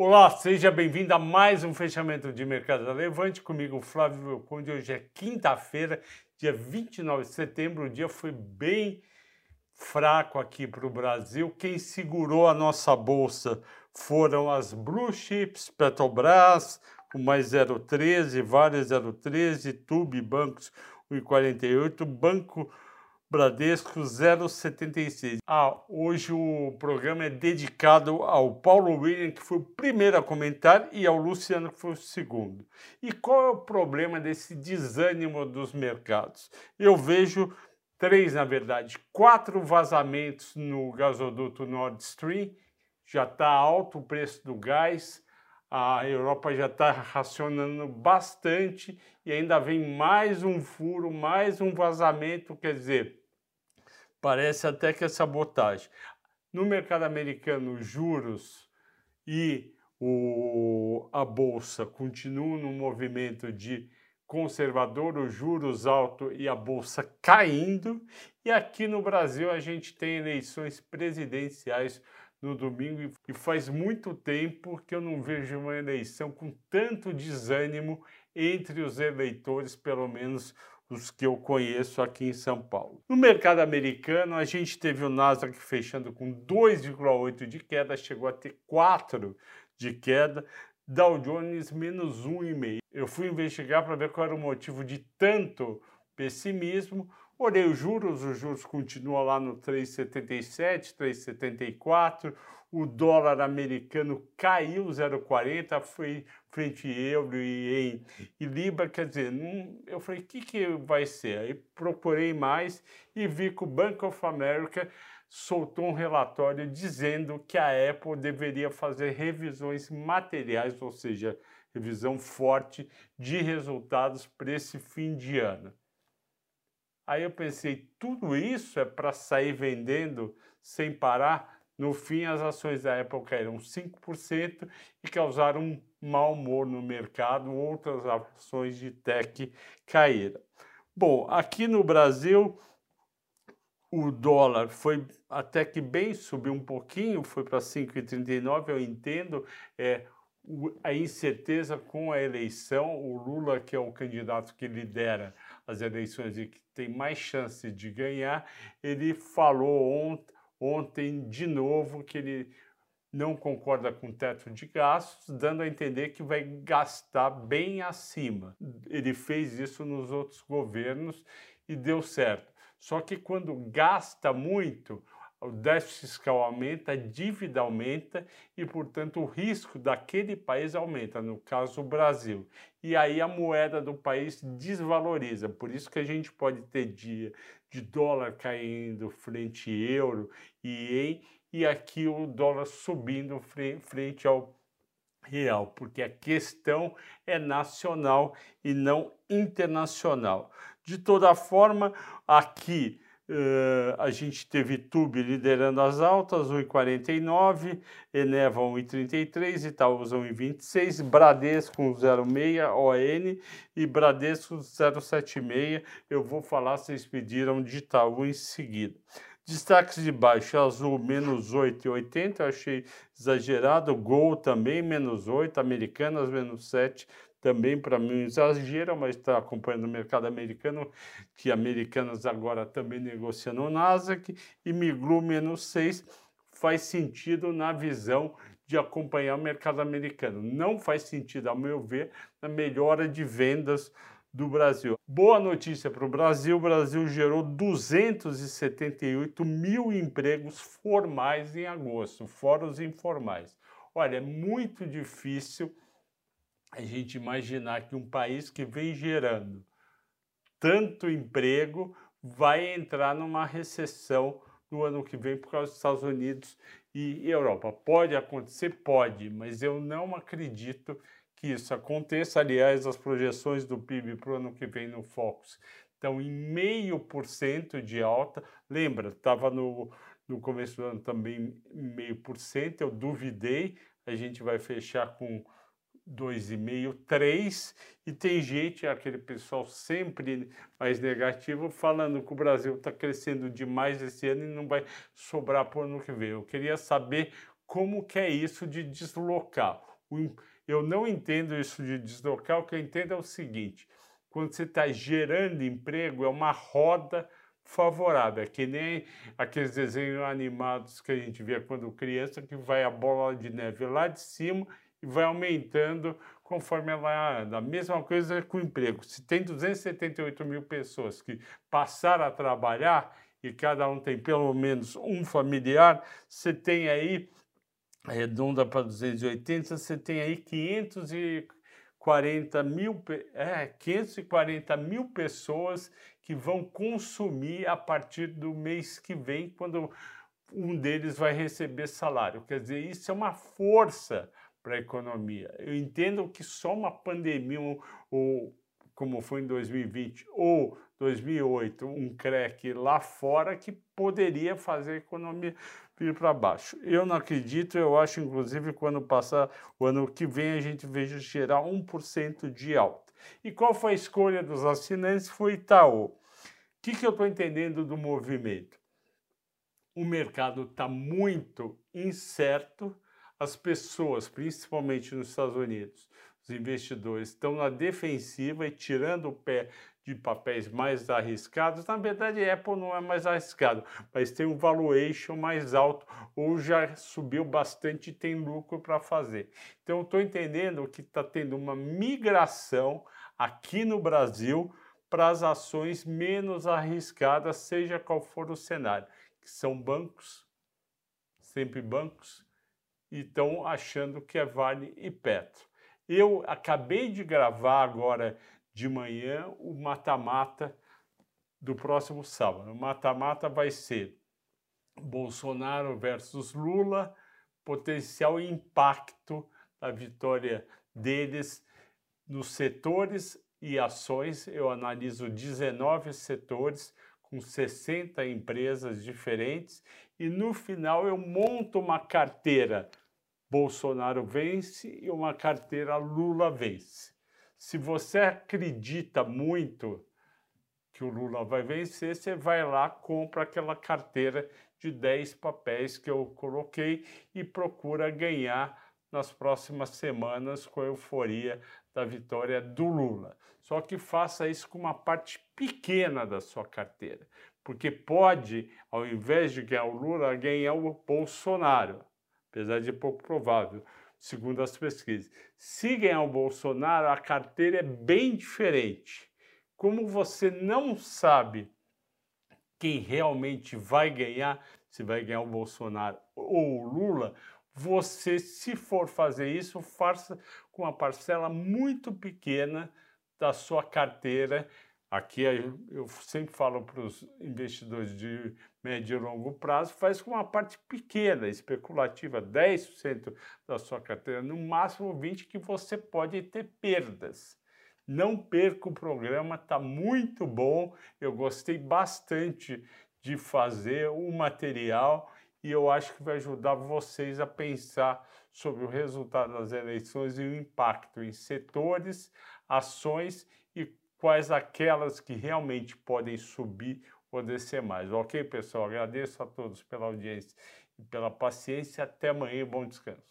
Olá, seja bem-vindo a mais um fechamento de mercado da Levante comigo, Flávio Conde. Hoje é quinta-feira, dia 29 de setembro. O dia foi bem fraco aqui para o Brasil. Quem segurou a nossa bolsa foram as Blue Chips, Petrobras, com mais 0,13, Vale 0,13, Tube, Bancos 1,48, Banco Bradesco 076. Ah, hoje o programa é dedicado ao Paulo William, que foi o primeiro a comentar, e ao Luciano, que foi o segundo. E qual é o problema desse desânimo dos mercados? Eu vejo três, na verdade, quatro vazamentos no gasoduto Nord Stream, já está alto o preço do gás, a Europa já está racionando bastante e ainda vem mais um furo, mais um vazamento, quer dizer, parece até que é sabotagem. No mercado americano, juros e o, a bolsa continuam no movimento de conservador, os juros altos e a bolsa caindo. E aqui no Brasil a gente tem eleições presidenciais no domingo e faz muito tempo que eu não vejo uma eleição com tanto desânimo entre os eleitores, pelo menos os que eu conheço aqui em São Paulo. No mercado americano, a gente teve o Nasdaq fechando com 2,8 de queda, chegou a ter 4 de queda, Dow Jones menos 1,5. Eu fui investigar para ver qual era o motivo de tanto pessimismo. Olhei os juros, os juros continuam lá no 3,77, 3,74. O dólar americano caiu 0,40, foi frente euro e, em, e libra, quer dizer, não, eu falei, o que, que vai ser? Aí procurei mais e vi que o Bank of America soltou um relatório dizendo que a Apple deveria fazer revisões materiais, ou seja, revisão forte de resultados para esse fim de ano. Aí eu pensei, tudo isso é para sair vendendo sem parar? No fim, as ações da Apple caíram 5% e causaram um mau humor no mercado, outras ações de tech caíram. Bom, aqui no Brasil, o dólar foi até que bem, subiu um pouquinho, foi para 5,39, eu entendo, é, a incerteza com a eleição, o Lula, que é o candidato que lidera as eleições e que tem mais chance de ganhar, ele falou ontem, ontem de novo que ele não concorda com o teto de gastos, dando a entender que vai gastar bem acima. Ele fez isso nos outros governos e deu certo. Só que quando gasta muito, o déficit fiscal aumenta, a dívida aumenta e, portanto, o risco daquele país aumenta, no caso o Brasil. E aí a moeda do país desvaloriza. Por isso que a gente pode ter dia de dólar caindo frente euro e em e aqui o dólar subindo frente ao real, porque a questão é nacional e não internacional. De toda forma, aqui Uh, a gente teve Tube liderando as altas, 1,49, Eneva 1,33, Itaúsa 1,26, Bradesco 1,06, ON e Bradesco 0,76. Eu vou falar, vocês pediram de Itaú em seguida. Destaques de baixo, Azul menos 8,80, achei exagerado. Gol também menos 8, Americanas menos 7, também para mim exagero, mas está acompanhando o mercado americano, que Americanas agora também negocia no Nasdaq, e Miglu menos 6 faz sentido na visão de acompanhar o mercado americano. Não faz sentido, ao meu ver, na melhora de vendas do Brasil. Boa notícia para o Brasil: o Brasil gerou 278 mil empregos formais em agosto, fora os informais. Olha, é muito difícil a gente imaginar que um país que vem gerando tanto emprego vai entrar numa recessão no ano que vem por causa dos Estados Unidos e Europa. Pode acontecer? Pode, mas eu não acredito que isso aconteça. Aliás, as projeções do PIB para o ano que vem no Focus estão em meio por cento de alta. Lembra, estava no, no começo do ano também meio por cento, eu duvidei. A gente vai fechar com 2,5, 3, e tem gente, aquele pessoal sempre mais negativo, falando que o Brasil está crescendo demais esse ano e não vai sobrar para o ano que vem. Eu queria saber como que é isso de deslocar. Eu não entendo isso de deslocar, o que eu entendo é o seguinte, quando você está gerando emprego, é uma roda favorável. É que nem aqueles desenhos animados que a gente vê quando criança, que vai a bola de neve lá de cima e vai aumentando conforme ela anda. A mesma coisa com o emprego. Se tem 278 mil pessoas que passaram a trabalhar e cada um tem pelo menos um familiar, você tem aí, arredonda para 280, você tem aí 540 mil, é, 540 mil pessoas que vão consumir a partir do mês que vem, quando um deles vai receber salário. Quer dizer, isso é uma força para a economia. Eu entendo que só uma pandemia, ou, como foi em 2020, ou 2008, um crack lá fora que poderia fazer a economia vir para baixo. Eu não acredito, eu acho, inclusive, quando passar o ano que vem, a gente veja gerar 1% de alta. E qual foi a escolha dos assinantes? Foi Itaú. O que, que eu estou entendendo do movimento? O mercado está muito incerto, as pessoas, principalmente nos Estados Unidos, os investidores, estão na defensiva e tirando o pé de papéis mais arriscados. Na verdade, Apple não é mais arriscado, mas tem um valuation mais alto ou já subiu bastante e tem lucro para fazer. Então, estou entendendo que está tendo uma migração aqui no Brasil para as ações menos arriscadas, seja qual for o cenário, que são bancos, sempre bancos, e estão achando que é Vale e Petro. Eu acabei de gravar agora de manhã o mata-mata do próximo sábado. O mata-mata vai ser Bolsonaro versus Lula, potencial impacto da vitória deles nos setores e ações. Eu analiso 19 setores com 60 empresas diferentes e no final eu monto uma carteira Bolsonaro vence e uma carteira Lula vence. Se você acredita muito que o Lula vai vencer, você vai lá, compra aquela carteira de 10 papéis que eu coloquei e procura ganhar nas próximas semanas com a euforia da vitória do Lula. Só que faça isso com uma parte pequena da sua carteira, porque pode, ao invés de ganhar o Lula, ganhar o Bolsonaro apesar de pouco provável, segundo as pesquisas. Se ganhar o Bolsonaro, a carteira é bem diferente. Como você não sabe quem realmente vai ganhar, se vai ganhar o Bolsonaro ou o Lula, você, se for fazer isso, faça com uma parcela muito pequena da sua carteira Aqui eu sempre falo para os investidores de médio e longo prazo, faz com uma parte pequena, especulativa, 10% da sua carteira, no máximo 20% que você pode ter perdas. Não perca o programa, está muito bom. Eu gostei bastante de fazer o material e eu acho que vai ajudar vocês a pensar sobre o resultado das eleições e o impacto em setores, ações quais aquelas que realmente podem subir ou descer mais. Ok, pessoal? Agradeço a todos pela audiência e pela paciência. Até amanhã. Bom descanso.